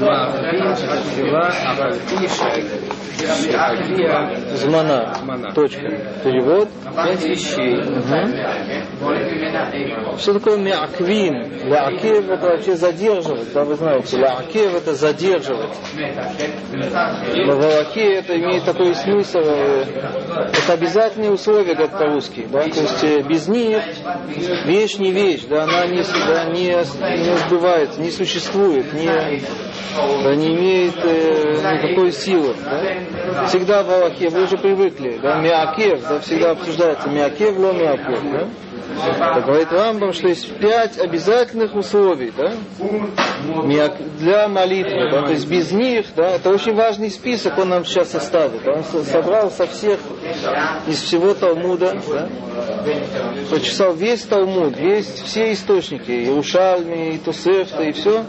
Да. Махрим, Тфила, Авальпиша, Шахия, Змана. Змана. Точка. Перевод. Пять вещей. Что такое мяквин? Лякев это вообще задерживать, да, вы знаете. Лякев это задерживать. Волоке это имеет такой смысл, это обязательные условия, говорят по-русски, да, то есть э, без них вещь не вещь, да, она не, да, не, не сбывается, не существует, не, да, не имеет э, никакой силы. Да. Всегда в Аллахе, вы уже привыкли, да, миакев, да, всегда обсуждается миакев, ло миакев, да. Так говорит Рамбам, что есть пять обязательных условий, да, для молитвы, да, то есть без них, да, это очень важный список, он нам сейчас составит. Он со- собрал со всех, из всего Талмуда, да, прочесал весь Талмуд, весь, все источники, и Ушальми, и Тусефта, и все,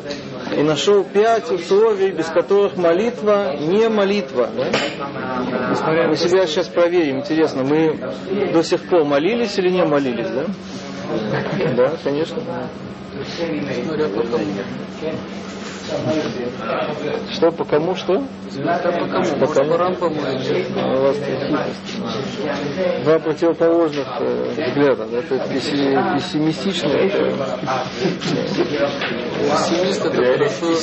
и нашел пять условий, без которых молитва не молитва. Да? Мы себя сейчас проверим, интересно, мы до сих пор молились или не молились, да? Да, конечно. По. Что, по кому, что? По кому. По кому? по А У вас. Два противоположных э, взгляда. Да? То есть песси- пессимистично. это- пессимист, это хорошо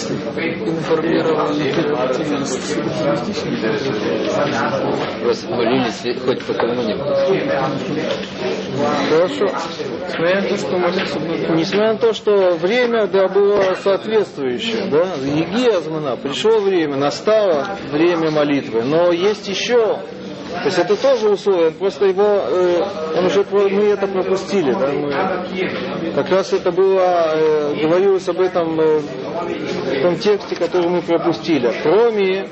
информированный оптимист. Просто молились хоть по кому-нибудь. Хорошо. Несмотря на то, что молиться Несмотря на то, что время да, было соответствующее, да, Еги Азмана, пришло время, настало время молитвы, но есть еще, то есть это тоже условие, просто его, э, он уже, мы это пропустили, да, мы, как раз это было, э, говорилось об этом э, в том тексте, который мы пропустили. Кроме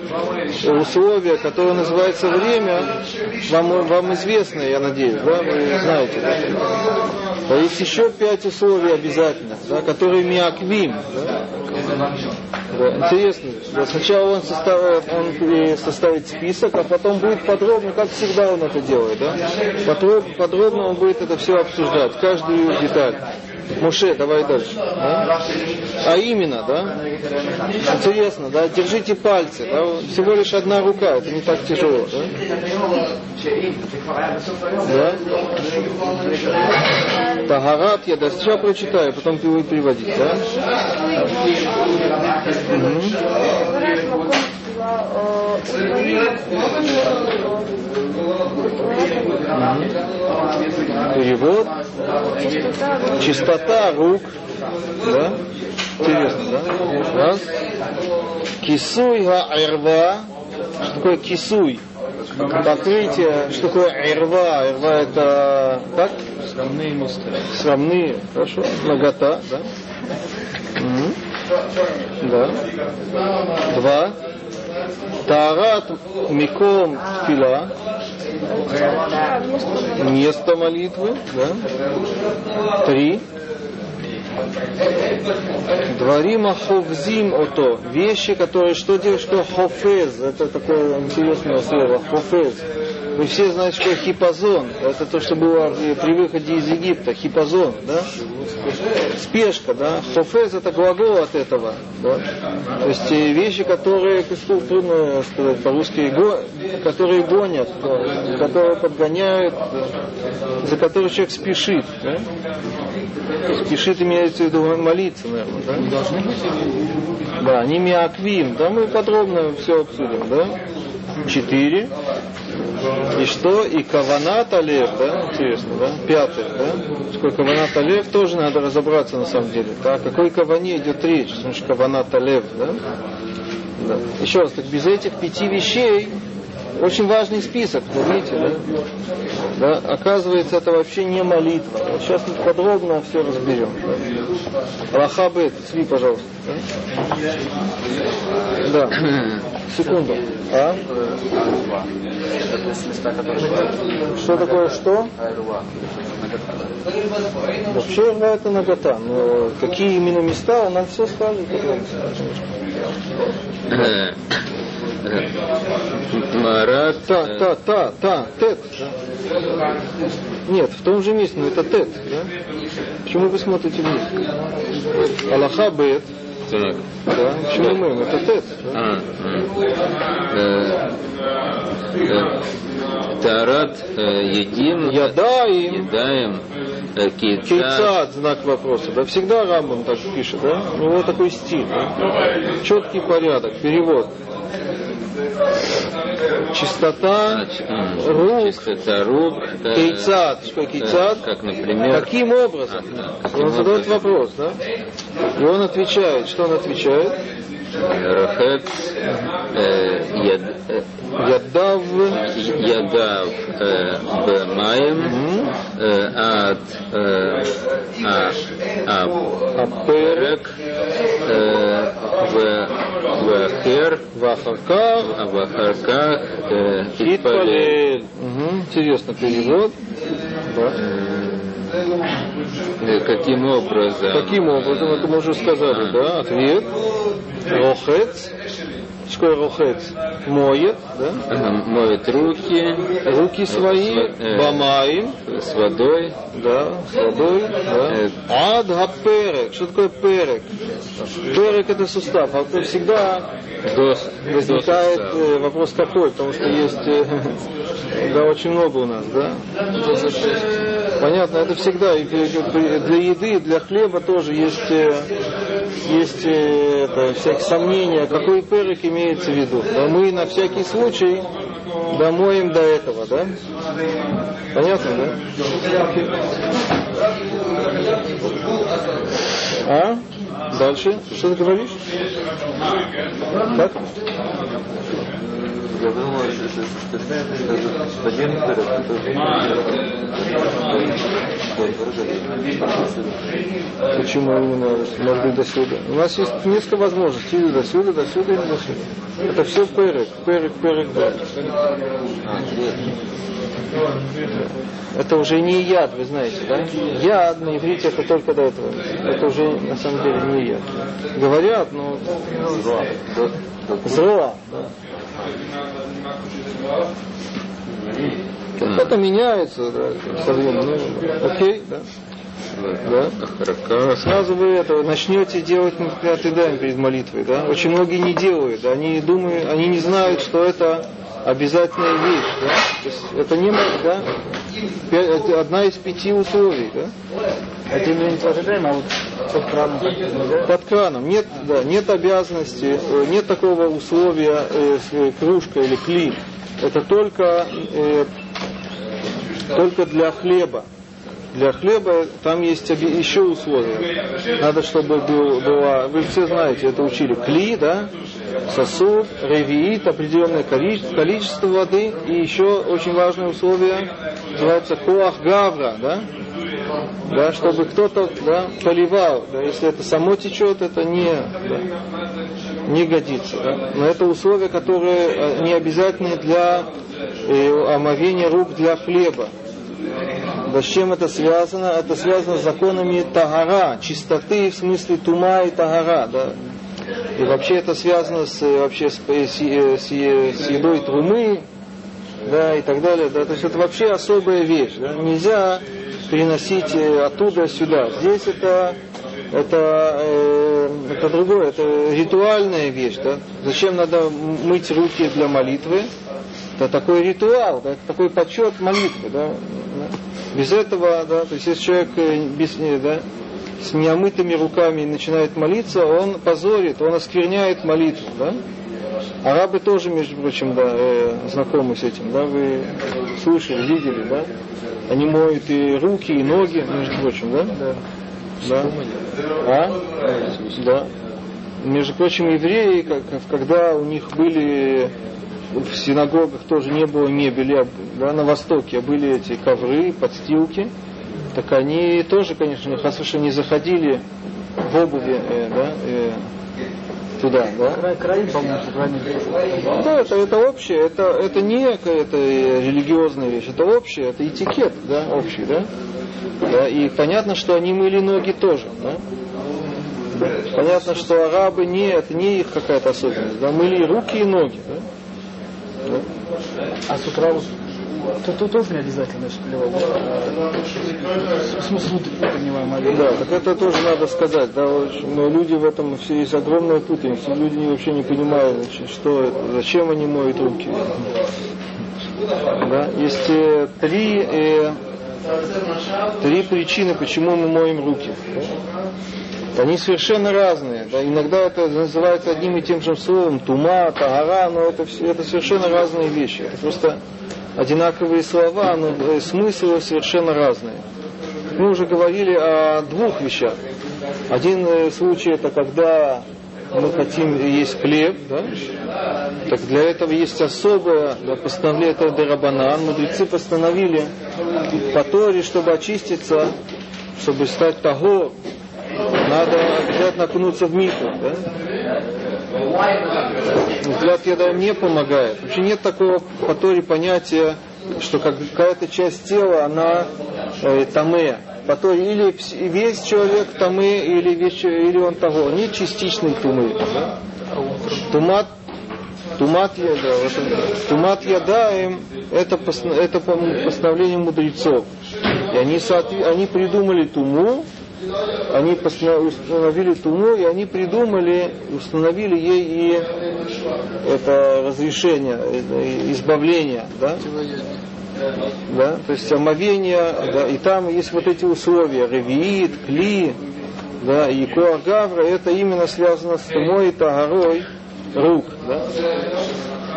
условия, которое называется время, вам, вам известно, я надеюсь, да, вы знаете. Да? А есть еще пять условий обязательно, да, которые миаквим. Да? Да, интересно. Да, сначала он составит, он э, составит список, а потом будет подробно, как всегда он это делает. Да? Подроб- подробно он будет это все обсуждать, каждую деталь. Муше, давай дальше. да? А именно, да? Интересно, да? Держите пальцы, да? Всего лишь одна рука, это не так тяжело, да? Да? Тагарат я да, сначала прочитаю, потом ты будешь переводить, да? Мгм. Перевод. Чистота рук. Да? Интересно, да? Раз. Кисуй га Что такое кисуй? Покрытие. Что такое ирва? Ирва это так? срамные места. Срамные. Хорошо. Нагота, да? Мгм. Да. Два. Тарат миком фила. Место молитвы, да? Три. Дворима ховзим ото. Вещи, которые, что делать, что хофез. Это такое интересное слово. Хофез. Вы все знаете, что хипозон. Это то, что было при выходе из Египта. Хипозон, да? Спешка, да? Хофез это глагол от этого. Да? То есть э, вещи, которые, трудно сказать по-русски, которые гонят, да, которые подгоняют, да, за которые человек спешит. Да? Спешит имеется в виду молиться, наверное, да? Быть Да, они миаквим. Да, мы подробно все обсудим, да? Четыре. И что? И каванат Алев, да? Интересно, да? Пятое, да? Что каванат Алев тоже надо разобраться на самом деле. Да? О какой каване идет речь? Значит, каванат Алев, да? да? Еще раз, так без этих пяти вещей очень важный список, вы видите, да? да? Оказывается, это вообще не молитва. Вот сейчас мы подробно все разберем. Да? Рахабет, сви, пожалуйста. Да. Секунду. А? Что такое что? Вообще рва это нагота, но какие именно места, он нам все скажет. Марат. Та, та, та, та, тет. Нет, в том же месте, но это тет. Да? Почему вы смотрите вниз? Аллаха бет. Так. Да, почему мы? Это тет. А, м. Э, э, Тарат э, едим, едаем, э, кейца, Кейцат, знак вопроса. Да, всегда Рамбам так пишет, да? У него такой стиль, да? Четкий порядок, перевод чистота рук, чистота рук, кейцат, что кейцат, как, например, каким образом? А, да, он задает вопрос, да? И он отвечает, что он отвечает? Рахец, э, э, Ядав, Ядав э, Бемаем, Ад а, Аперек, אה, עד אה, ה- הפרק אה, ו- ואחר ואחר כך ואחר כך אה, התפלל. התפלל. Мгм, Интересно перевод. Да. Э, Каким образом? Каким образом? Это мы уже сказали, да? Ответ. Рохец. Что такое рохец? Моет, да? Э, Моет руки Руки свои, Э. бамаем, с водой. да, с водой, да. Э. Ад перек. Что такое перек? Перек это сустав. А то всегда До, возникает до э, вопрос какой, потому что есть, э, да, очень много у нас, да? Понятно, это всегда и для еды, для хлеба тоже есть, э, есть э, это, всякие сомнения, какой перек имеется в виду. Но мы на всякий случай домоем до этого, да? Понятно, да? А? Дальше? Что ты говоришь? Как? Думаю, что, один Почему именно, может быть, до сюда? У нас есть несколько возможностей. Или до сюда, до сюда, или до сюда. Это все перек, перек, перек, да. Это уже не яд, вы знаете, да? Яд на иврите это только до этого. Это уже на самом деле не яд. Говорят, но зроа. да. Это меняется, да, со временем. Ну, Окей, да. Да. Сразу вы это начнете делать, например, тыдаем перед молитвой, да? Очень многие не делают, да? они думают, они не знают, что это обязательная вещь, да? То есть это не, да? Это одна из пяти условий, да? Именно не ожидаем, а вот под краном. Под краном нет, да, нет обязанности, э, нет такого условия э, э, кружка или кли. Это только, э, только для хлеба. Для хлеба там есть еще условия. Надо, чтобы был, была, вы все знаете, это учили, кли, да, сосуд, ревиит, определенное количество воды, и еще очень важное условие называется коах гавра, да, да, чтобы кто-то да, поливал, да, если это само течет, это не, да, не годится. Да. Но это условия, которые э, не обязательны для э, омовения рук для хлеба. Да с чем это связано? Это связано с законами тагара, чистоты в смысле тума и тагара. Да. И вообще это связано с, э, вообще с, э, с, э, с с едой трумы, да, и так далее. Да. То есть это вообще особая вещь. Да. Нельзя переносить оттуда сюда. Здесь это, это, это другое, это ритуальная вещь. Да. Зачем надо мыть руки для молитвы? Это такой ритуал, да, такой почет молитвы. Да. Без этого, да, то есть если человек э, без, да, с неомытыми руками начинает молиться, он позорит, он оскверняет молитву. Да? Арабы тоже, между прочим, да, э, знакомы с этим, да, вы слышали, видели, да? Они моют и руки, и ноги, между прочим, да? Да. да. А? Да. Между прочим, евреи, как- когда у них были в синагогах тоже не было мебели, а, да, на Востоке, а были эти ковры, подстилки, так они тоже, конечно, хасуша не заходили в обуви, э, да, э, туда, да. Край, крайне Да, это, это общее, это, это не какая-то э, религиозная вещь, это общее, это этикет, да, общий, да. да. И понятно, что они мыли ноги тоже, да. Понятно, что арабы не, это не их какая-то особенность, да, мыли руки и ноги, да. А с утра То тут тоже не обязательно шпилевать. В смысле, понимаем, а Да, так это тоже надо сказать. Да, но люди в этом все есть огромная путаница. Люди вообще не понимают, значит, что это, зачем они моют руки. Да, есть э, три, э, три причины, почему мы моем руки. Да. Они совершенно разные. Да. Иногда это называется одним и тем же словом тума, тагара, но это, все- это совершенно разные вещи. Это просто одинаковые слова, но э, смыслы совершенно разные. Мы уже говорили о двух вещах. Один э, случай это когда мы хотим есть хлеб, да? так для этого есть особое да, постановление, это Дерабанан. Мудрецы постановили по Торе, чтобы очиститься, чтобы стать того, надо обязательно окунуться в микву. Да? Взгляд еда не помогает. Вообще нет такого по Торе понятия, что как- какая-то часть тела, она э, таме. По Торе или весь человек таме, или, весь, или он того. Нет частичной тумы. да. Тумат Тумат яда, тумат ядаем, это, это по- постановление мудрецов. И они, они придумали туму, они установили туму, и они придумали, установили ей и это разрешение, избавление, да? да, то есть омовение, да, и там есть вот эти условия, ревиит, кли, да, и коагавра, это именно связано с тумой и тагарой рук, да.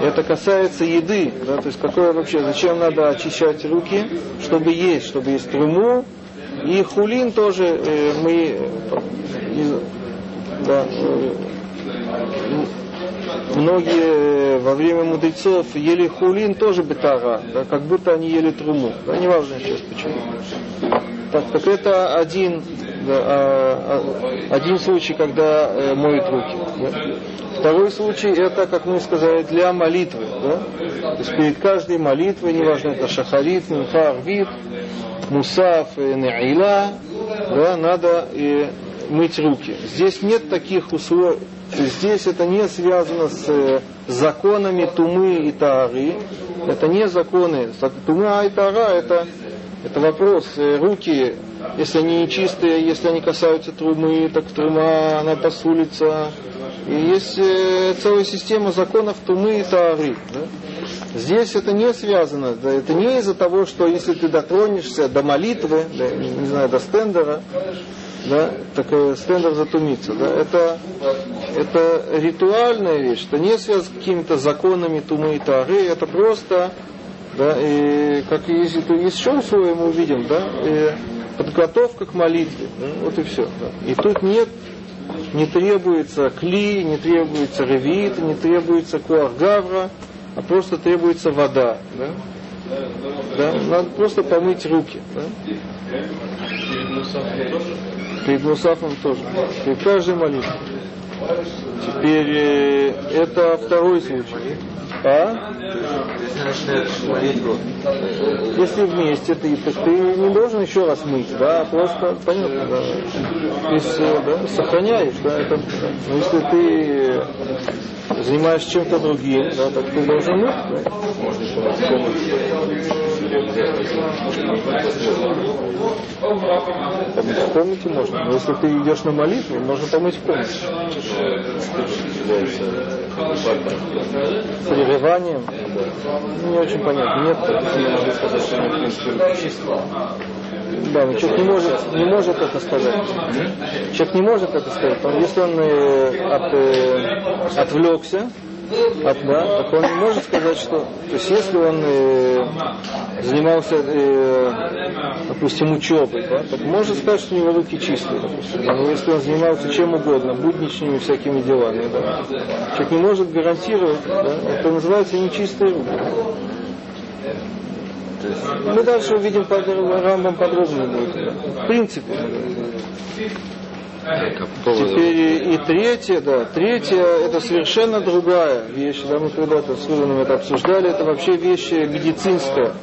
Это касается еды, да, то есть какое вообще, зачем надо очищать руки, чтобы есть, чтобы есть труму, и хулин тоже э, мы э, да, э, многие во время мудрецов ели хулин тоже бетара, да, как будто они ели труму. Да, неважно сейчас почему. Так, так это один, а, а, один случай, когда э, моют руки. да. Второй случай это, как мы сказали, для молитвы. Да? То есть перед каждой молитвой, неважно это шахарит, минха, арвит, мусаф, э, наиля, да, надо э, мыть руки. Здесь нет таких условий, здесь это не связано с э, законами тумы и тары. Это не законы. Тума и тара это, это вопрос. Э, Руки, если они нечистые, если они касаются трумы, так трума, она посулится. И есть э, целая система законов тумы и тары. да. Здесь это не связано, да, это не из-за того, что если ты дотронешься до молитвы, да, не знаю, до стендера, да, так э, стендер затумится. Да, это, это ритуальная вещь, это не связано с какими-то законами тумы и тары, это просто, да, и как если то еще условия мы увидим, да, подготовка к молитве, да, вот и все. Да. И тут нет не требуется кли, не требуется ревит, не требуется куаргавра, а просто требуется вода. Да? Да? Надо просто помыть руки. Да? Перед Мусафом тоже. Перед каждой молитвой. Теперь э, это второй случай. А? Если вместе, ты, так ты не должен еще раз мыть, да, а просто, понятно, да, есть, э, да, сохраняешь, да, это, но если ты занимаешься чем-то другим, да, так ты должен мыть, да. Помыть в комнате можно, но если ты идешь на молитву, можно помыть в комнате. Прерыванием, не очень понятно, нет. Да, но человек не может, не может это сказать. Человек не может это сказать. что Если он э, от, э, отвлекся, от, да, так он не может сказать, что... То есть если он э, занимался, э, допустим, учебой, да, так может сказать, что у него руки чистые, допустим. Но если он занимался чем угодно, будничными всякими делами, да, человек не может гарантировать, да, это называется нечистые руки. Мы дальше увидим под Рамбом подробнее будет. В принципе. Теперь и третье, да, третье это совершенно другая вещь. Да, мы когда-то с Рубином это обсуждали, это вообще вещь медицинская.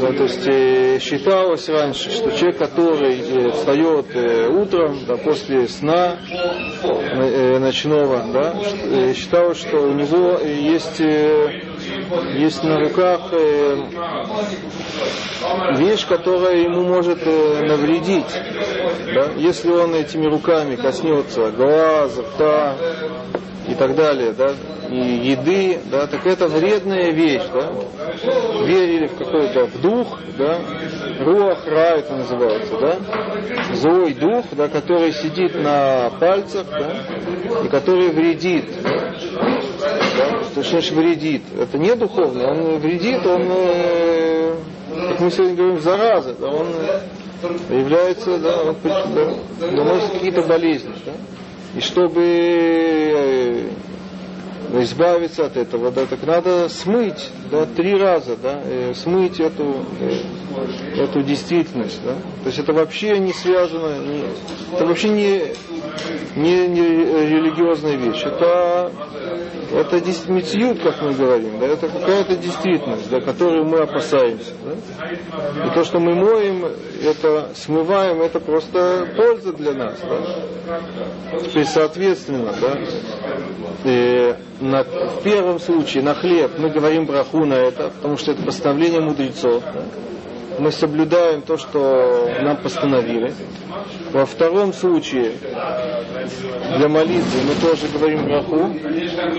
Да? То есть э, считалось раньше, что человек, который э, встает э, утром, да, после сна ночного, да, считалось, что у него есть есть на руках вещь, которая ему может э, навредить. Да? Если он этими руками коснется глаза, рта и так далее, да, и еды, да, так это вредная вещь, да. Верили в какой-то в дух, да, руах ра это называется, да, злой дух, да, который сидит на пальцах, да, и который вредит. Да, что значит вредит? Это не духовно, он вредит, он, э, как мы сегодня говорим, зараза, да, он является, да, он да, доносит какие-то болезни, да. И чтобы э, избавиться от этого, да, так надо смыть, да, три раза, да, э, смыть эту, э, эту действительность, да. То есть это вообще не связано, не, это вообще не, не, не религиозная вещь, это, это митьют, как мы говорим, да, это какая-то действительность, да, которую мы опасаемся, да. И то, что мы моем, это смываем, это просто польза для нас, да. Теперь, соответственно, да, и на, в первом случае на хлеб мы говорим браху на это, потому что это постановление мудрецов. Мы соблюдаем то, что нам постановили. Во втором случае для молитвы мы тоже говорим браху,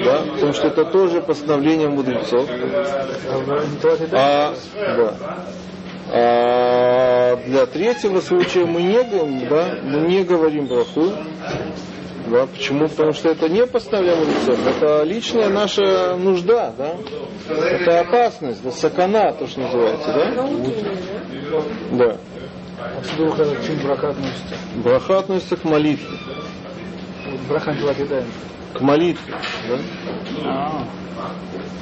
да, потому что это тоже постановление мудрецов. А, да. А для третьего случая мы не, да, мы не говорим браху, да, почему? Потому что это не постановление лицом, это личная наша нужда, да? Это опасность, да, сакана, то, что называется, да? Да. Отсюда выходит, к чему браха относится? Браха относится к молитве. Вот браха антилакидаем. К молитве, да? А.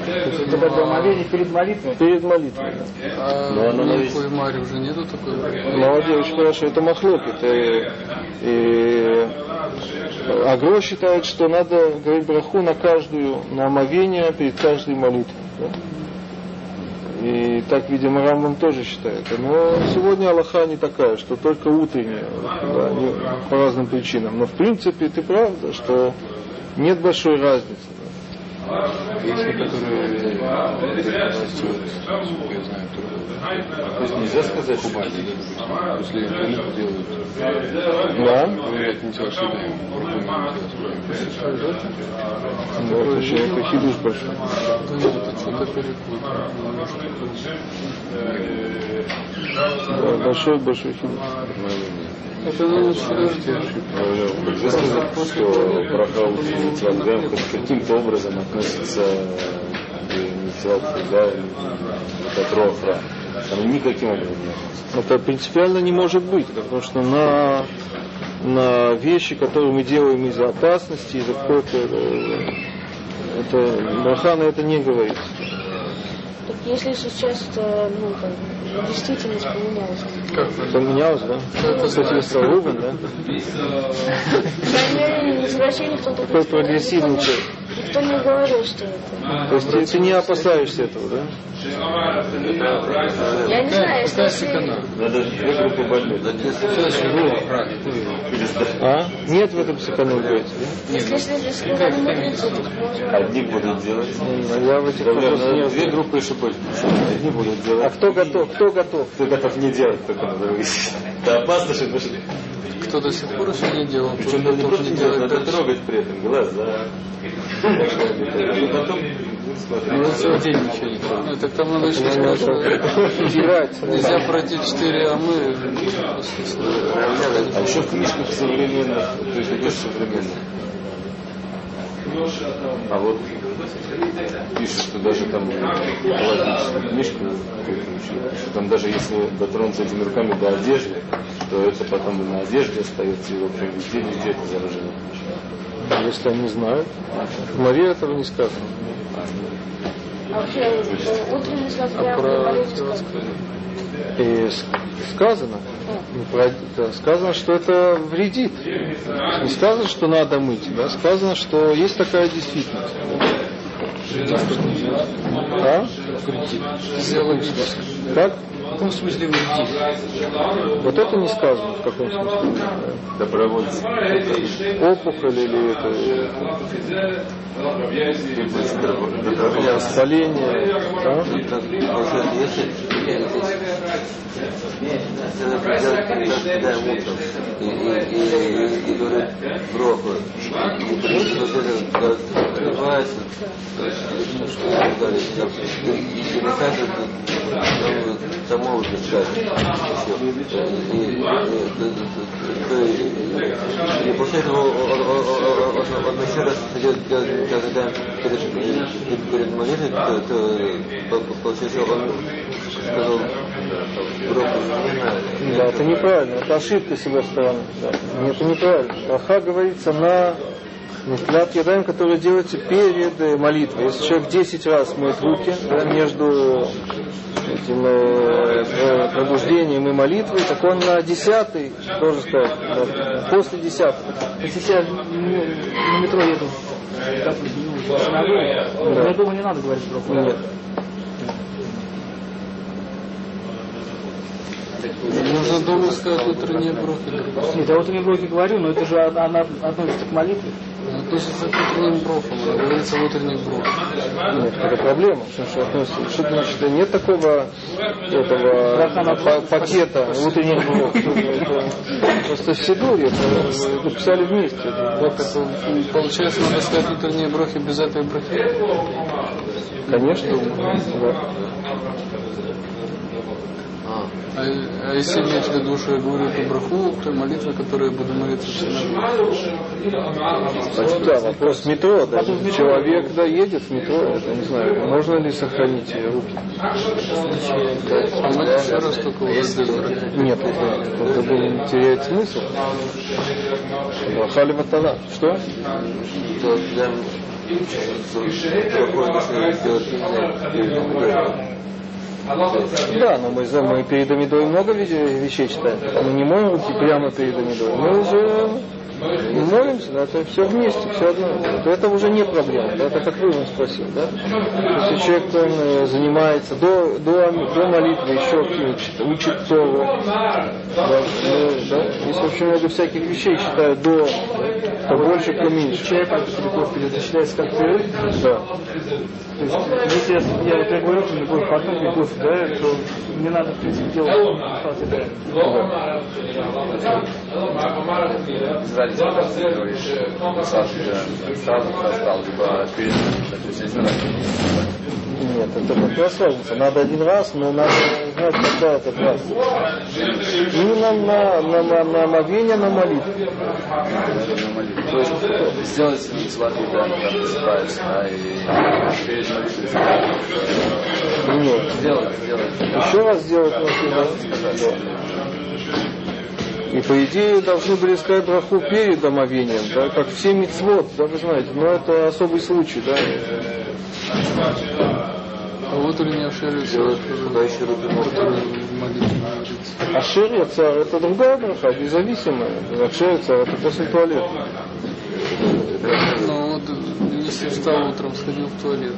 То есть это когда моление перед молитвой? Перед молитвой. А но она в есть. Маре уже нету такой? Молодец, очень хорошо, это махлокит. И, и Агро считает, что надо говорить браху на каждую, на омовение перед каждой молитвой. да. И так, видимо, Рамбам тоже считает. Но сегодня Аллаха не такая, что только утренняя, да, не- по разным причинам. Но в принципе ты прав, да, что нет большой разницы. Да. Некоторые выращивают, насколько я знаю. То есть нельзя сказать допустим, после турку делают. Да? Говорят, не телошидаем. Вот, очень это хидуш большой. Да нет, это перепутал. Да, большой, большой хидуш. Это надо. Нельзя сказать, что браха Утилатгаем хоть каким-то образом относится к Митилатгаем, к Атрофра. Оно никаким образом не относится. Это принципиально не может быть, потому что на, на вещи, которые мы делаем из-за опасности, из-за какой-то... э, Это, браха на это не говорится. Если сейчас это, ну, как бы, действительность поменялась. Как Поменялось, да? Кстати, Рубин, да? По крайней мере, из России никто так Такой прогрессивный человек. Никто не говорил, что это. То есть ты, ты не опасаешься этого, да? Я не знаю, если... Надо две группы больных. А? Нет в этом сэкономить, да? Если то можно... Одни будут делать. М, Я в этих вопросах не надо две группы еще больше. Одни будут А делать. кто готов? Кто готов? Кто готов не делать, только надо выяснить. Это опасно, что. Кто до сих пор еще не делал, Причем надо не просто не делать, надо трогать при этом глаза. Ну, так там надо еще сказать, нельзя пройти четыре амы. А еще в книжках современных, то есть что современных. А вот пишут, что даже там галактическую книжку что там даже если дотронуться этими руками до одежды, то это потом на одежде остается, и в общем везде, везде это заражение. Если они знают. В Маре этого не сказано. А вообще, э, утренний А про И сказано, про- да, сказано, что это вредит. Не сказано, что надо мыть, да? сказано, что есть такая действительность. А? Сделаем Как? каком смысле вредит? Вот это не сказано, в каком смысле. Добровольцы. Опухоль или это Добровольцы. воспаление. да? Если и, говорит броху, открывается, то есть, ну, что и далее, и, там, возникает еще. И, и получается, он, еще раз когда перед, перед молитвой, то, получается, он сказал Да, это неправильно, это ошибка с его стороны. Да. Это неправильно. Браха говорится на Нефилат Ядаем, который делается перед э, молитвой. Если человек 10 раз моет руки да, между этим э, э, пробуждением и молитвой, так он на десятый тоже сказать, да, после десятого. Если я на метро еду, допустим, ну, я думаю, не надо говорить про Нет. Нужно дома сказать утренние брохи. Нет, я вот не блоки говорю, но это же она относится к молитве. Относится к утренним брохам, говорится в утренних брохах. Нет, это проблема. Потому что, относится- что значит, нет такого этого па- пакета утренних. Это просто в Сидуре, это написали вместе. Получается, надо сказать утренние брохи без этой брохи. Конечно. Да. А, а если иметь в виду, что я говорю эту браху, то молитва, которую я буду молиться. Значит, да, вопрос метро, да. Человек, да, едет в метро, это не знаю, можно ли сохранить руки? А мы еще раз только брахи. Нет, это, это был- теряет смысл. Хали ватала. Что? то для плохое начинает делать именно Да, но мы, мы перед Амидой много ве- вещей читаем. Мы не моем руки прямо перед Амидой. Мы уже молимся, да, это все вместе, все одно. Это уже не проблема, да, это как он спросил, да. Если человек он, э, занимается до, до, до молитвы еще какие-нибудь чит- учит Тору, да, ну, да, есть очень много всяких вещей читают до, то больше, то меньше. Который кофе это считается как перерыв. Да. То есть, если я, я, вот я говорю, что потом пить кофе, да, то мне надо, в принципе, делать ситуацию, да. Ты говоришь, же сразу простал, либо перед есть если Нет, это раз разница. Надо один раз, но надо знать, когда этот раз. Именно на, на, на, на омовение, на молитву. То есть сделать митцва, когда просыпаюсь, да, и перед молитвой Нет. сделать, сделать. Еще раз сделать нужно. Да. И по идее должны были сказать браху перед омовением, да, как все мицвод, да, вы знаете, но это особый случай, да. А утренняя шерю делать, куда еще руки можно. А это другая браха, независимая. А шерия царь это после туалета. Ну вот, если встал утром, сходил в туалет,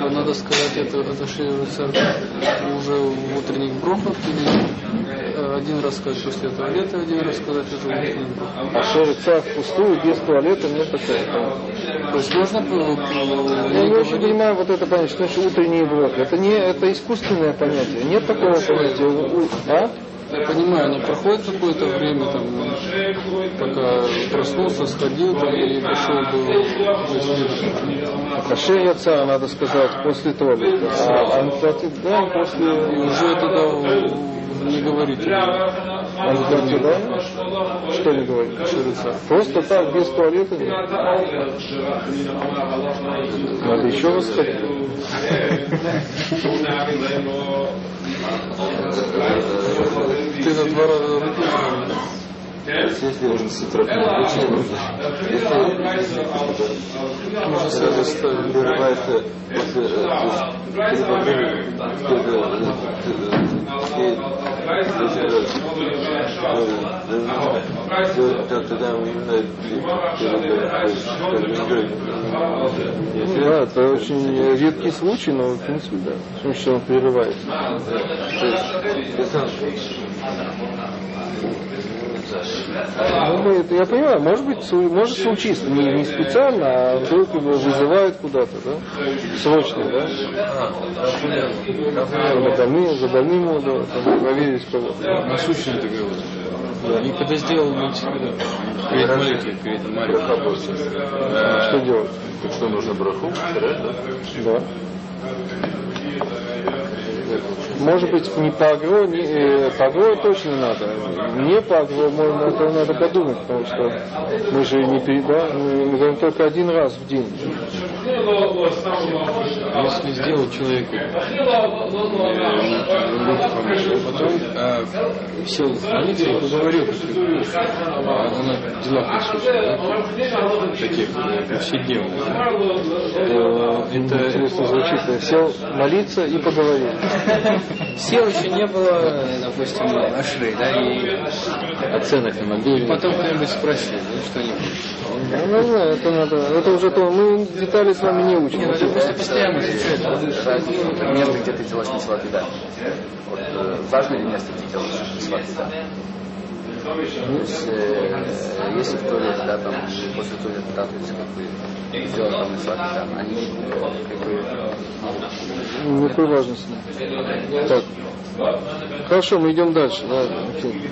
то надо сказать это, шею уже в утренних брохах или э, один раз сказать после туалета, один раз сказать уже в утренних брохах. А царь впустую, без туалета, нет такого. То есть можно по- Я не очень понимаю вот это понятие, что значит утренние блоки. Это не это искусственное понятие. Нет такого понятия. А? Я понимаю, но проходит какое-то время, там, пока проснулся, сходил там, и пошел бы А шея царь, надо сказать, после туалета. А анфатит, да, и после уже тогда не говорите. анфатит, да? Что не говорит? Просто так, без туалета. Надо еще раз сказать. Ты Если Можно с утра заставить. прерывается после тогда именно Ну, да, это очень редкий случай, но в принципе, да. Потому что он прерывается. Ну, мы это- я понимаю, может быть, может случиться, не, не специально, а вдруг его вызывают куда-то, да? Срочно, да? За больным, за больным надо там, проверить кого-то. Насущный договор. И когда сделал мальчик, перед молитвой, перед. А Что делать? Так что нужно браху? да? Да. Может быть, не по агро, не, э, по агро точно надо. Не по агро, можно, это надо подумать, потому что мы же не да, мы, говорим только один раз в день. Если сделал человеку потом а, сел в молитве и поговорил, а, она в делах присутствует, таких э, повседневных, то это Интересно звучит. Сел молиться и поговорил. Сел еще не было, допустим, Ашры, да, и оценок на мобиле. Потом кто-нибудь спросил, ну что-нибудь. Ну, не знаю, это надо, это уже то, мы детали с вами не учим. Не, ну это просто постоянно изучать. место, где ты делаешь митцвот еда. Вот, э, важно ли место, где делаешь митцвот еда? Э, если в туалете, да, там, после туалета, да, то есть, как бы, сделать там митцвот еда, они, как бы, Никакой важности. Так. Хорошо, мы идем дальше. Да, окей.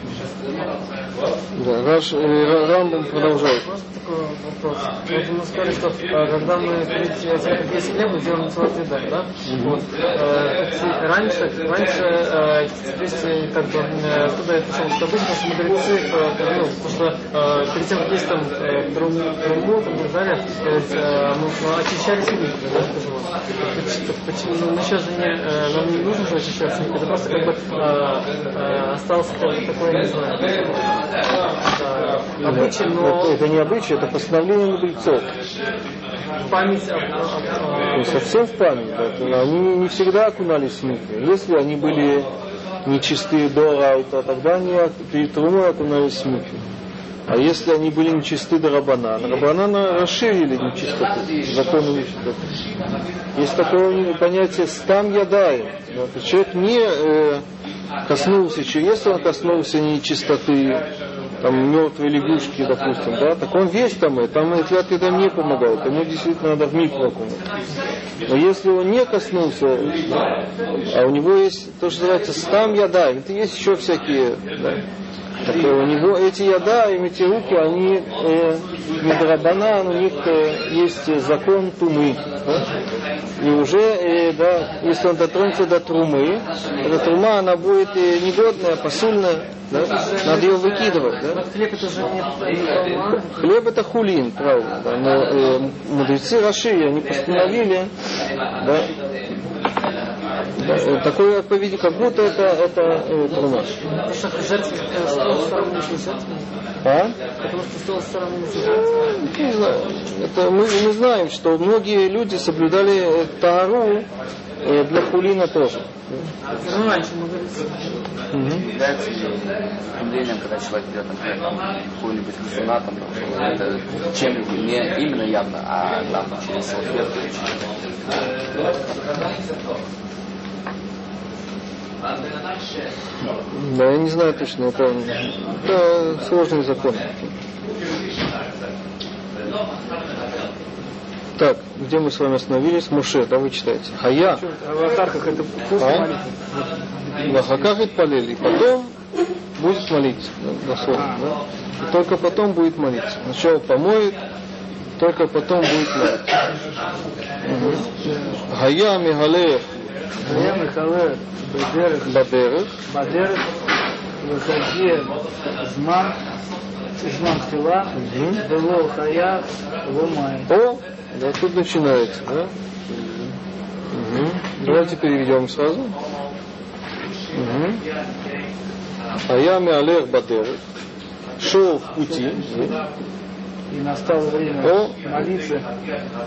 Да, Раш, э, продолжает. такой вопрос. Вот мы сказали, что э, когда мы перед этим есть хлеб, мы делаем салат еда, да? Вот. Э, раньше, раньше, э, здесь э, как бы, э, откуда я пришел, что обычно наши мудрецы, э, ну, потому что э, перед тем, как есть там э, труму, там, и далее, э, э, очищались микро, да, скажем. Поч- Почему? Ну, сейчас же не, э, нам не нужно же очищаться это просто как бы э, э, остался такой, не знаю, э, обычай, но... Это, это не обычай, это постановление мудрецов. память о, о- То о- есть совсем в память. да, Они не- всегда окунались в микве. Если они были нечистые до раута, тогда они перед трумой окунались в микве. А если они были нечисты до рабанана, рабанана расширили нечистоту, законы нечистоты. Есть такое понятие стам то есть человек не э, коснулся, если он коснулся нечистоты, там мертвой лягушки, допустим, да, так он весь там, и там эфиат еда не помогает, ему действительно надо в окунуть. Но если он не коснулся, а у него есть то, что называется стам яда, это есть еще всякие, да, так э, у него эти яда, и эти руки, они э, медрабанан, у них э, есть закон тумы. да. И уже, э, да, если он дотронется до трумы, эта трума, она будет э, негодная, посульная, да, надо ее выкидывать. Да. Хлеб это же не. Хлеб это хулин, правда, да, но э, мудрецы Раши, они постановили, да, да, э, такое поведение, как будто это, это э, трума. Что. А? Потому что с той стороны не знаю. Это мы, мы знаем, что многие люди соблюдали э, Таару э, для хулина тоже. Ну, раньше мы говорили. стремлением, когда человек идет, например, там, это чем-нибудь, не именно явно, а там через салфетку Да, я не знаю точно, это, это сложный закон. Так, где мы с вами остановились? Муше, да, вы читаете. Хая, А в Ахарках это А? молитвы. Лахаках и полели. Потом будет молиться. дословно, да? И только потом будет молиться. Сначала помоет, только потом будет молиться. Мгм. Хая мигалех Я Михале, Бедерах, бадерах. Бадерах, Выходи, Зман, Зман Тила, Бело Хая, Ломай. О, да, тут начинается, да? Мгм. Давайте переведем сразу. А я миалех бадерах. шел в пути, и настало время О. молиться,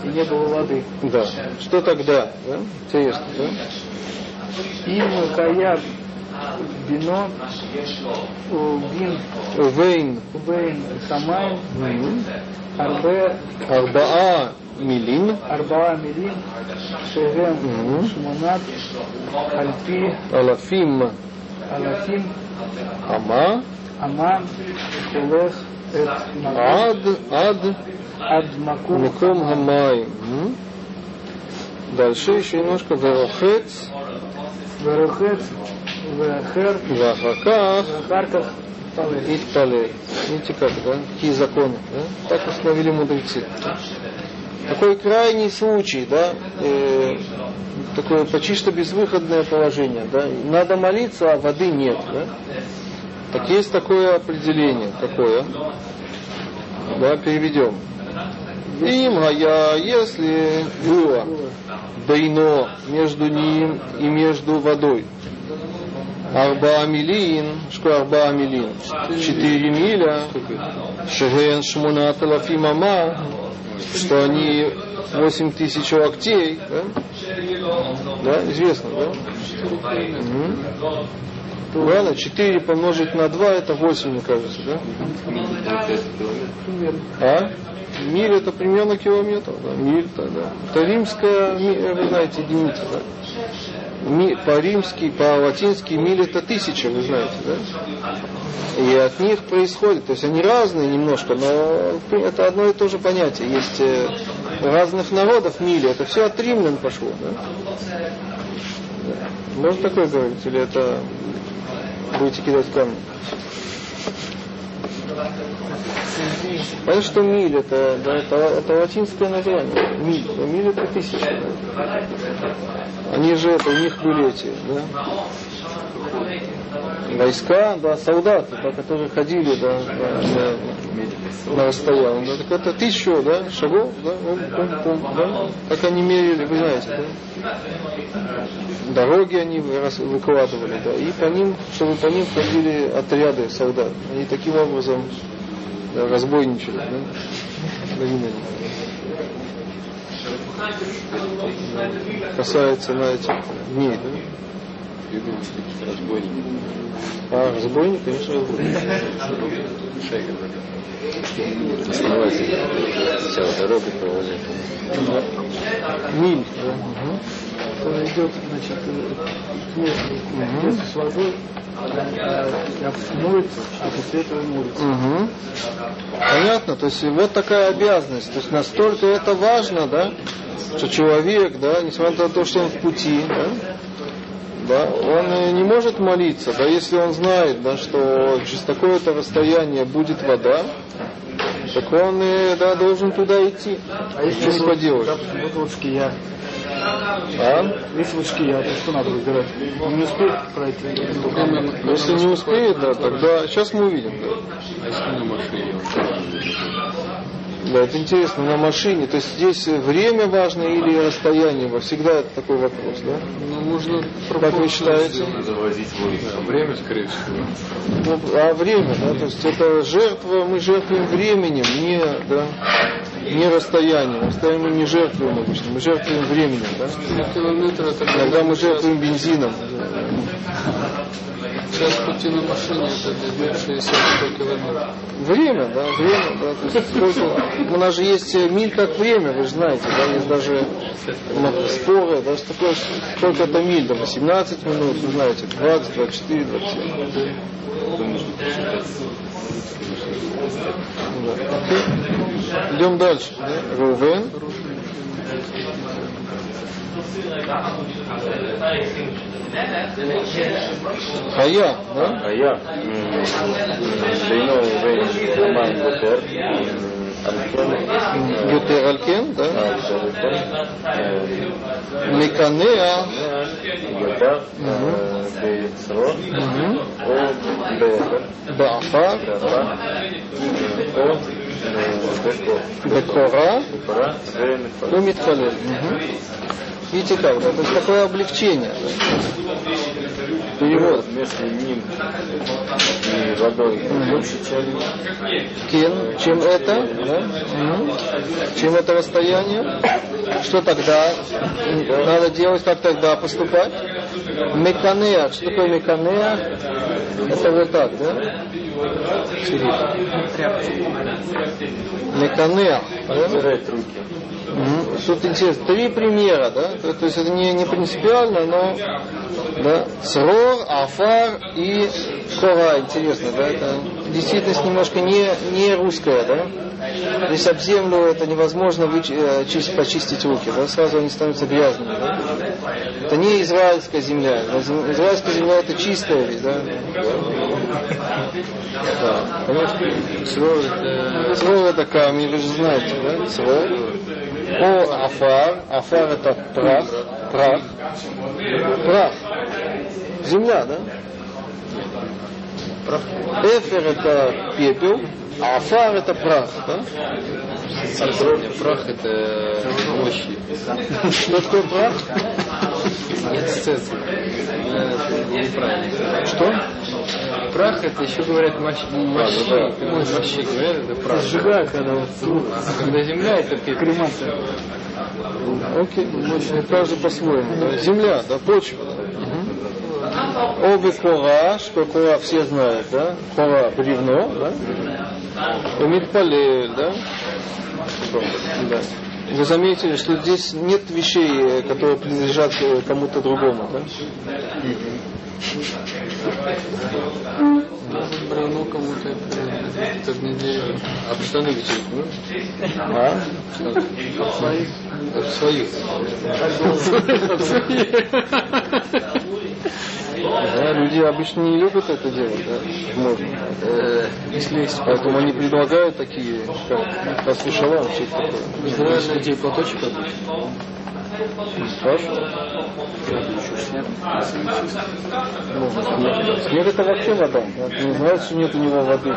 и не было воды. да, что тогда? Да? Интересно, да? Им кая бино убин Вейн убейн самайн арбе Арбаа Милин арбаа милин шевем шмонат альпи Алафим алатим Ама аман холех Ад макум Миком Гамай. М? Дальше еще немножко Верохец верохец вехер Вахаках вехарках палех. Итпале. Видите как, да? Какие законы, да? Так установили мудрецы. Такой крайний случай, да, э, такое почти что безвыходное положение, да, надо молиться, а воды нет, да. Так есть такое определение, такое, да, переведем. Им, а я, если было дайно между ним и между водой, Арба Амилин, что Арба Амилин? Четыре миля. Шеген Шмунат Алафим Ама, что они восемь тысяч локтей. Да? да, известно, да? Мгм. Ладно, 4 помножить на 2 это 8, мне кажется, да? А? Миль это примерно километр, да? Миль -то, да. Это римская, э, вы знаете, единица, да? Ми- по-римски, по-латински миль это тысяча, вы знаете, да? И от них происходит, то есть они разные немножко, но это одно и то же понятие. Есть э, разных народов мили, это все от римлян пошло? Да. Можно такое говорить, или это будете кидать камни? Понятно, что миль это, да, это, это латинское название. Миль. А Миль это тысяча. да. Они же это, у них были эти, да? Войска, да, солдаты, да, которые ходили, да, да, на, на расстояние. Да, так это тысячу, да, шагов, да, ум, ум, ум, да, как они мерили, вы знаете, да. Дороги они выкладывали, да, и по ним, чтобы по ним ходили отряды солдат. Они таким образом да, разбойничали, да, римляне. Касается, знаете, дней, да. А, разбойник, конечно, разбойник. Основатель сначала дорогу проложил. Миль, да. Идет, значит, э, к месту, месту с водой, э, моется, а после этого молится. Мгм. Понятно, то есть вот такая обязанность. То есть настолько это важно, да, что человек, да, несмотря на то, что он в пути, да, да, он не может молиться, да, если он знает, да, что через такое-то расстояние будет вода, так он, да, должен туда идти. А если Что вот, поделаешь? допустим, вот вот шкия, А? если вот шкия, то что надо выбирать? Он не успеет пройти? Если не успеет, да, тогда сейчас мы увидим. Да. А если на машине? Да, это интересно, на машине. То есть здесь время важно или расстояние? Всегда такой вопрос, да? Ну, можно Как вы считаете? Завозить воздух. Время, скорее всего. Ну, а время, да, то есть это жертва, мы жертвуем временем, не, да, не расстоянием. Расстояние мы не жертвуем обычно, мы жертвуем временем, да. Иногда мы жертвуем бензином. Час пути на машине, это 60 километров. Время, да, время, да. То есть сколько, у нас же есть э, миль как время, вы же знаете, да, есть даже м, споры, да, что такое, сколько это миль, да, 18 минут, вы знаете, 20, 24, 27. Да. Идем дальше. Да? Рувен. Хая, да? А я Дейно Вейн Роман Бутер Ютер Алькен, да? Меканеа. Геба Бейцро Мгм. О Бейфер Видите как, да? То есть такое облегчение. Перевод. Вместо ним и водой больше, чем Кен, чем это, да? Мгм. чем это расстояние. Что тогда надо делать, как тогда поступать? Меканеа. Что такое меканеа? Это вот так, да? Меканеа. да? Убирать руки. Мгм. Тут интересно, три примера, да? То, то есть это не, не принципиально, но да? Срор, Афар и Хора, интересно, да? Это действительность немножко не, не русская, да? Здесь об землю это невозможно выч- э, чист- почистить руки, да? Сразу они становятся грязными, да? Это не израильская земля. Израильская земля это чистая вещь, да? Да. Срор это, Срор это камень, вы же знаете, да? Срор. О, афар. Афар это прах. Прах. Прах. Земля, да? Эфер это пепел, а афар это прах, да? Прах это мощи. Что такое прах? Нет неправильно. Что? Прах это еще говорят мощи. Мощи, мощи говорят, это прах. Сжигают, когда вот А когда земля это пепел. кремация. Окей, очень, каждый по-своему. Земля, да, почва. Обе кора, что кора все знают, да? Кора бревно, да? Умитпалель, да? Да. Вы заметили, что здесь нет вещей, э, которые принадлежат э, кому-то другому, да? Может, бревно кому-то это, не дерево. А в штаны вечерить можно? А? В свою. Да, люди обычно не любят это делать, да? Можно. Э, Поэтому они предлагают такие, как послушала, что такое. Израиль людей платочек. Снег это вообще вода. Не знает, что нет у него воды.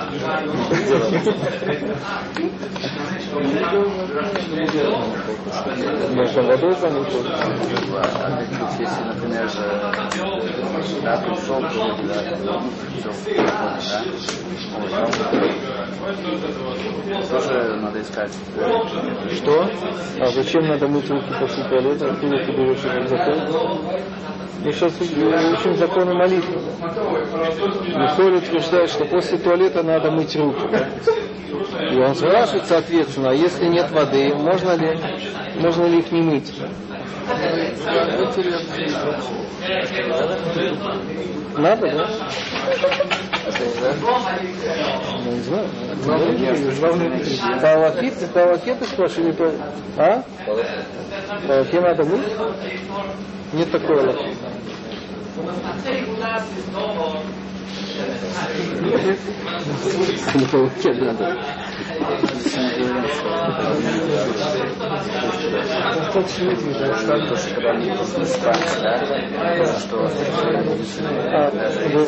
Можно водой вот, тоже надо искать. Что? А зачем надо мыть руки после туалета? Откуда ты берешь этот закон? Мы сейчас учим законы молитвы. Михаил утверждает, что после туалета надо мыть руки. И он спрашивает, соответственно, а если нет воды, можно ли, можно ли их не мыть? Надо, да? Ну, не знаю. Аллахе, по Аллахе ты спрашиваешь, или по... А? Аллахе надо мыть? Нет такой Аллахи. Не руке надо.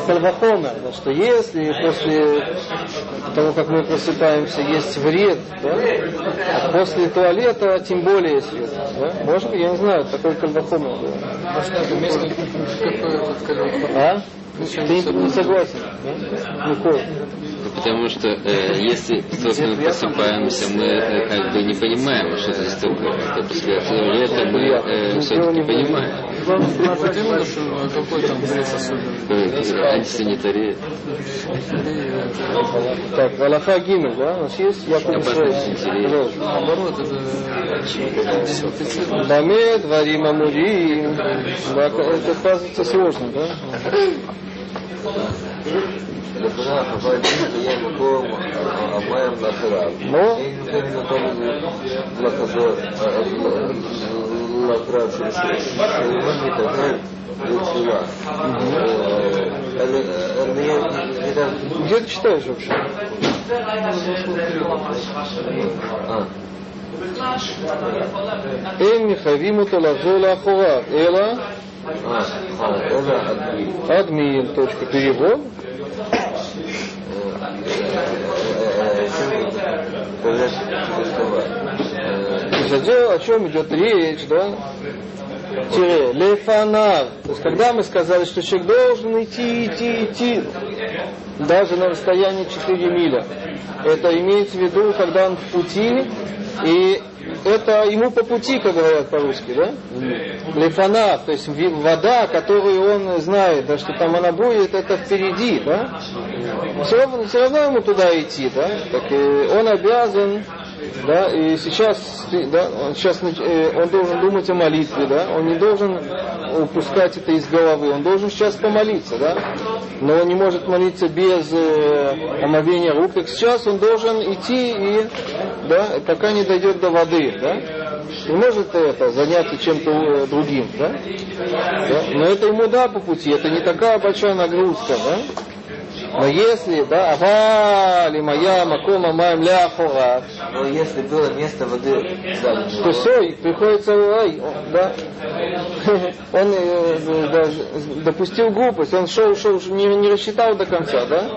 Кальвахомер, да, что если после того, как мы просыпаемся, есть вред, да, а после туалета тем более есть вред. Да? Может быть, я не знаю, такой. Да. Какой этот коллега? А? Ты не, не согласен? Да? Николай. Потому что э, если, собственно, просыпаемся, мы э, как бы не понимаем, что здесь такое. Это после лета мы э, все-таки понимаем. Что а какой там вред особенный? Э, антисанитария. Так, Аллаха Гимель, да? У нас есть. Пожалуйста. Наоборот, это. Баме, дворим амурим. Да, это оказывается сложно, да? לפניו, אבל יהיה מקום המים לאחריו. Но אין יותר מקום לחזור, לקרב של שאינו מתאחד לתפילה. אני יודע... где ты читаешь вообще? אה, אין מחייבים אותו לחזור לאחוריו, אלא אה, אה, אלא אדמי. админ, точка, перевод. Э, То есть о о чем идет речь, да? тире, лефанар. То есть, когда мы сказали, что человек должен идти, идти, идти, даже на расстоянии 4 миля, это имеется в виду, когда он в пути, и это ему по пути, как говорят по-русски, да? Лифана, то есть вода, которую он знает, да, что там она будет, это впереди, да? Все равно, все равно ему туда идти, да? Так и он обязан да, и сейчас, да, он сейчас э, он должен думать о молитве, да, он не должен упускать это из головы, он должен сейчас помолиться, да, но он не может молиться без э, омовения рук, так сейчас он должен идти и, да, пока не дойдет до воды, да, не может это заняться чем-то э, другим, да? да, но это ему да по пути, это не такая большая нагрузка, да, но если, да, авали моя макома маем ляхора, Но если было место воды сзади то все, приходится, ой, да, он э, даже допустил глупость, он шел, шел, не, не рассчитал до конца, да,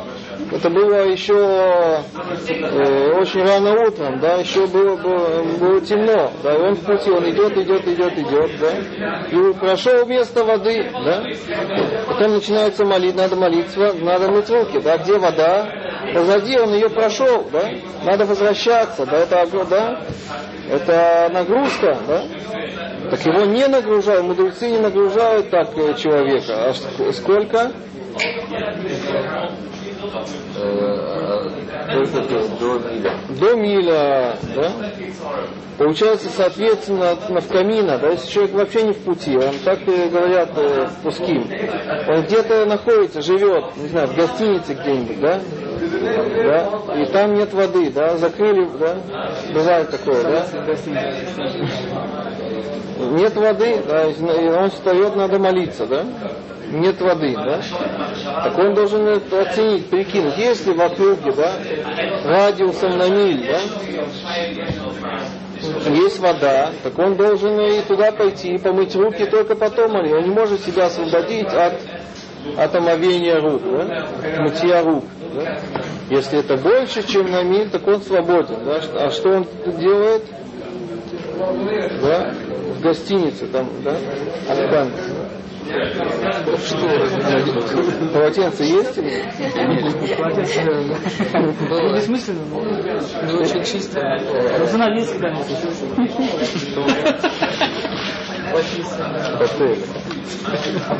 это было еще э, очень рано утром, да, еще было, было, было темно, да, и он в пути, он идет, идет, идет, идет, да, и прошел место воды, да, потом начинается молить, надо молиться, надо мыть руки, да, где вода, позади он ее прошел, да, надо возвращаться, да, это, да, это нагрузка, да, так его не нагружают, мудрецы не нагружают так э, человека, а ск- сколько? Э, только до, до миля. до миля, да? Получается, соответственно, на в камина, да, если человек вообще не в пути, он так и говорят э, пуским, он где-то находится, живет, не знаю, в гостинице где-нибудь, да, да, и там нет воды, да, закрыли, да, бывает такое, да, нет воды, да, и он встает, надо молиться, да, нет воды, да, так он должен оценить, прикинуть, если в округе, да, радиусом на миль, да, есть вода, так он должен и туда пойти, и помыть руки только потом, он не может себя освободить от, от омовения рук, да, мытья рук. Да. Если это больше, чем на миль, так он свободен. Да. А что он делает? Да, в гостинице там, да, Афган. Полотенце есть? нет? Ну, бессмысленно, но Не очень чисто. но жена есть когда-нибудь. Отель.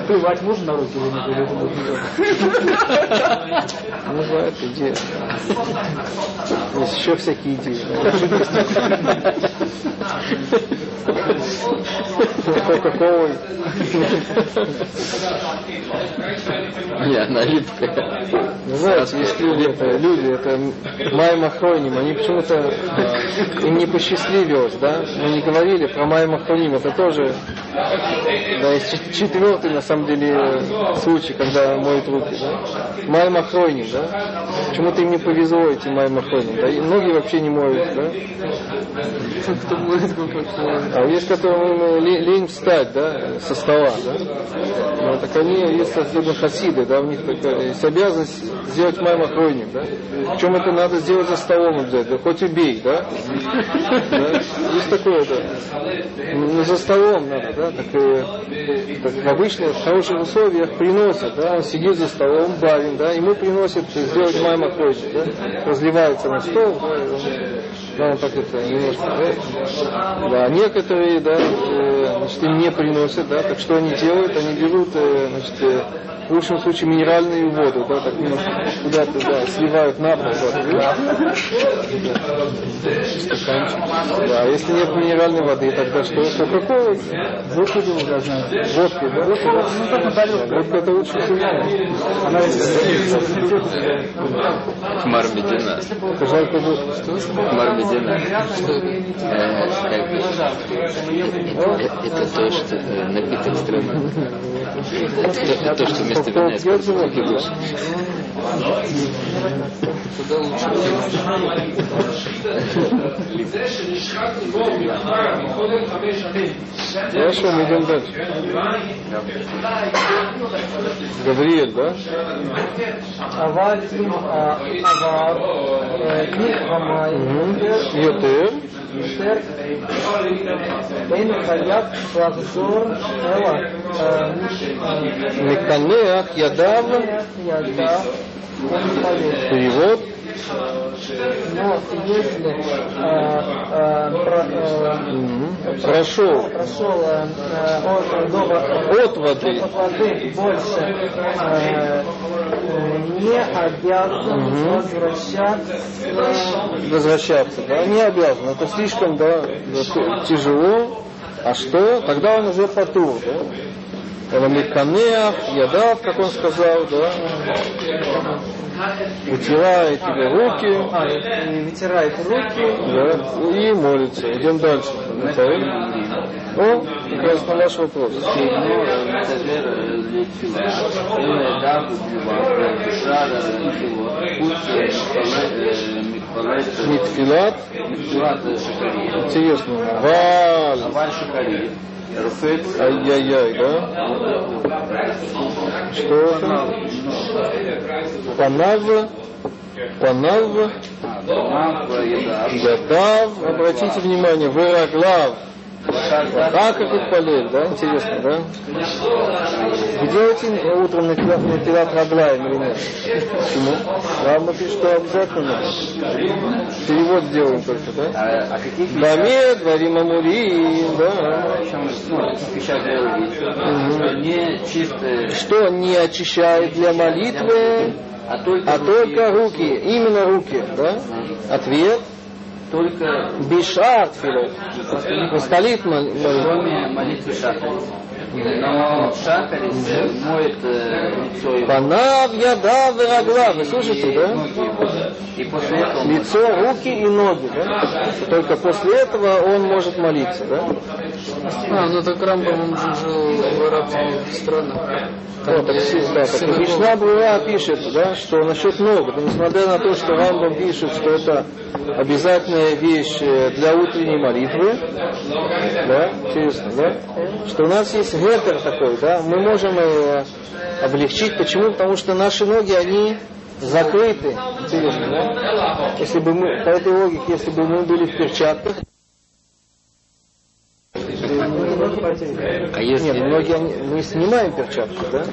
Плевать можно на руки или нет? Ну, да, это идея. Есть еще всякие идеи. Кока-колой. Не, она липкая. Ну, знаете, есть люди, это, люди, это Майма Хроним, они почему-то им не посчастливилось, да? Мы не говорили про Майма Хроним, это тоже, да, есть четвертый, на самом деле, случай, когда моют руки, да? Майма да? Почему-то им не повезло эти Майма да? И многие вообще не моют, да? Кто А есть, которым э, ле- лень встать, да, со стола, да? Ну, так они, есть особенно хасиды, да, у них такая есть обязанность сделать майма хроним, да? Причем это надо сделать за столом обязательно, хоть убей, да? Есть такое, да. Ну, за столом надо, да, так, так в обычных, в хороших условиях приносят, да, он сидит за столом, барин, да, ему приносят сделать майма хроним, да, разливается на стол, да, он да, он так это немножко, да. Да, некоторые, да, э, значит, им не приносят, да, так что они делают? Они берут, э, значит, э, в лучшем случае минеральную воду, да, так немножко куда-то, да, сливают на пол, да, да. Да, если нет минеральной воды, тогда что? Кока-кола? Водку делать должна. Водка, да? Ну, как на тарелке. Да, Водка это лучше всего. Она Мармедина. Жарко водка. Мармедина. Э, как бы, э, Это то, что э, напиток. Это то, что вместо используют кидуш. Туда лучше Хорошо, мы идем дальше. Гавриэль, да? Аваль авар книг хамай. Йотер. יותר, אין חייב לחזור אלא מקנח ידיו, ידיו, перевод но если э, э, про, э, Прошел прошел э, от, до, от воды от воды больше э, не обязан Мгм. возвращаться возвращаться, да, не обязан. Это слишком да, тяжело. А что? Тогда он уже потур, да? Ламиканеах, ядав, как он сказал, да, вытирает тебе руки, а, и вытирает руки. Да, и молится. Идем дальше. Ну, как раз на ваш вопрос. Митфилат, интересно, валь, ай-яй-яй, да? Что это? Панав, панав, ядав, обратите внимание, выраглав, а как их полей, да? Интересно, да? Вы делаете утром на тилат, на тилат Раглаем или нет? Почему? Рамба пишет, что обязательно. Перевод сделаем только, да? А, а какие Баме, дворим амури, да. Чистые, Что не очищает для молитвы, а только, а только руки, именно руки, да? Ответ. Только Бишар тфилот. Столит молитвы. шахарис. Но э, моет лицо его, Панав, яда, вырагла. Вы слышите, да? И после этого Лицо, руки и ноги, да? Только после этого он может молиться, да? А, ну так Рамбам, он же жил в арабских странах. Вот, так, да, так Мишна Брура пишет, да, что насчет ног, несмотря на то, что Рамбам пишет, что это обязательная вещь э, для утренней молитвы, да, интересно, да, что у нас есть гетер такой, да, мы можем э, облегчить, почему? Потому что наши ноги, они закрыты, интересно, да, если бы мы, по этой логике, если бы мы были в перчатках, А если... нет, ноги они- мы снимаем перчатки, да?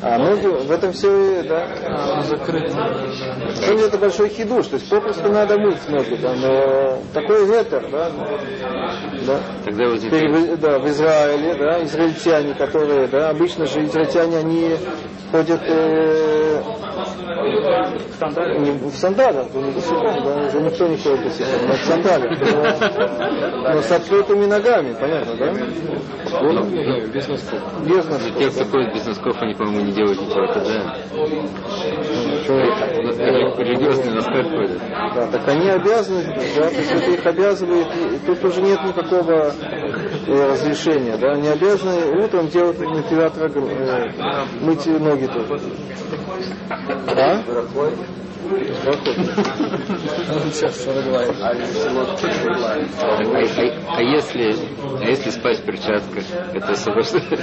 А ноги в этом все, да, закрыты. Ну, это большой хидуш, то есть попросту надо мыть ноги, да, но такой ветер, да, да. Тогда Теперь возникает... в, да, в Израиле, да, израильтяне, которые, да, обычно же израильтяне, они ходят э, не в сандалях, да, не босиком, да, уже никто не ходит босиком, но в сандалях, но, но с открытыми ногами, понятно, да? Ну, да, без носков. Без носков. Те, кто ходит без носков, они, по-моему, не делают ничего тогда. Религиозные носки ходят. Да, так они обязаны, да, то есть это их обязывает, и тут уже нет никакого э, разрешения, да, они обязаны утром делать вентилятор, э, мыть ноги тоже. А? А, если, а если спать в перчатках, это освобождает? Ли.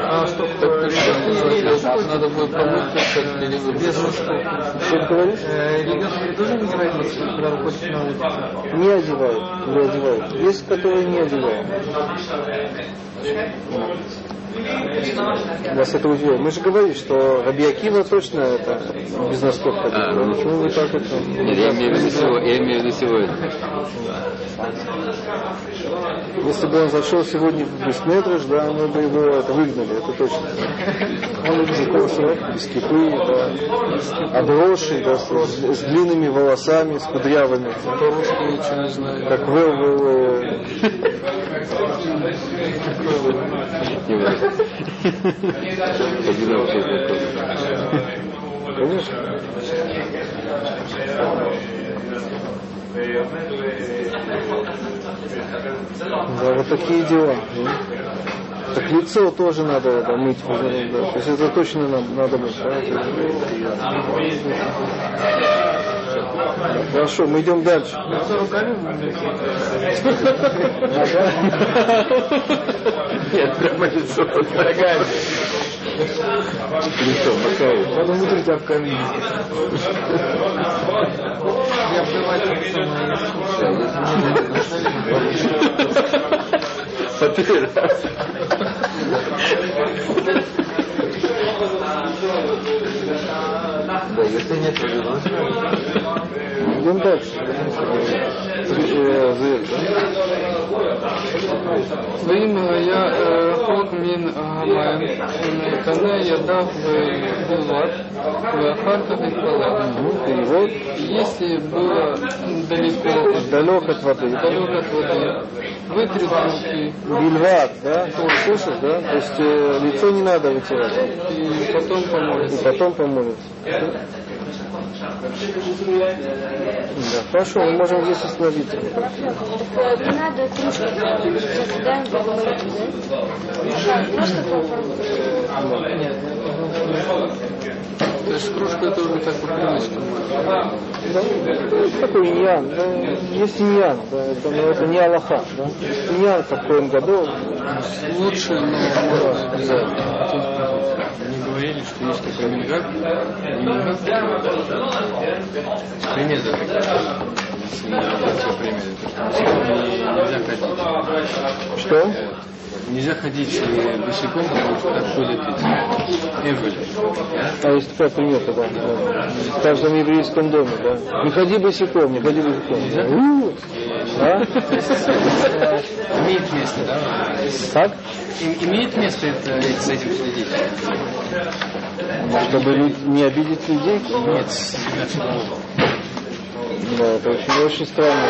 А? Надо будет помыть. Что ты говоришь? Э, тоже не когда на улицу? Не одевают, или одевают. Есть, которые не одевают. Нас это удивило. Мы же говорили, что Раби Акива точно это без носков ходит. А, ну. Почему вы так это? Нет, я имею в виду сегодня. Я имею в виду сегодня. Если бы он зашел сегодня в Беснедрыш, да, мы бы его это выгнали, это точно. Он без косы, без кипы, да, обросший, да, с, с длинными волосами, с кудрявыми, как Вэл, Вэл, э, Да, вот такие дела. да. Так лицо тоже надо да, мыть. да. То есть это точно нам надо мыть. это- Хорошо, мы идем дальше. Нет, прямо лицо. Или что, Макаев? Надо мудрить об камень. Я обдавать По три раза. Да, если нет возможности, Идем дальше. Э, Зоэль, ואם היה אה, רחוק מן המים, קנה ידיו בלבד, ואחר כך התפלל. Ну, перевод. Если было далеко от Далек от воды. далек от воды, вытрет руки Бильват, да? Слышишь, да? То есть э, лицо не надо вытирать. и потом И помолится. потом помолится. да, хорошо, мы можем здесь остановиться. Так не надо да? То есть кружка это уже как бы привычка. Да? Такой иньян, да? Есть иньян, да? Это, но это не Аллаха, да? Иньян в каком году. Лучше, но можно обязательно. Говорили, что есть такой мингак, мингак, примета, то что нельзя ходить. Что? Нельзя ходить э, босиком, потому что так ходят эти эволи. А есть такая примета, да. да. В каждом еврейском доме, да. Не ходи босиком, не ходи босиком. У, А? Имеет место, да? Как? И- Имеет место это с этим следить? Чтобы не обидеть людей? Нет, себя самого. Да, это очень, очень странно.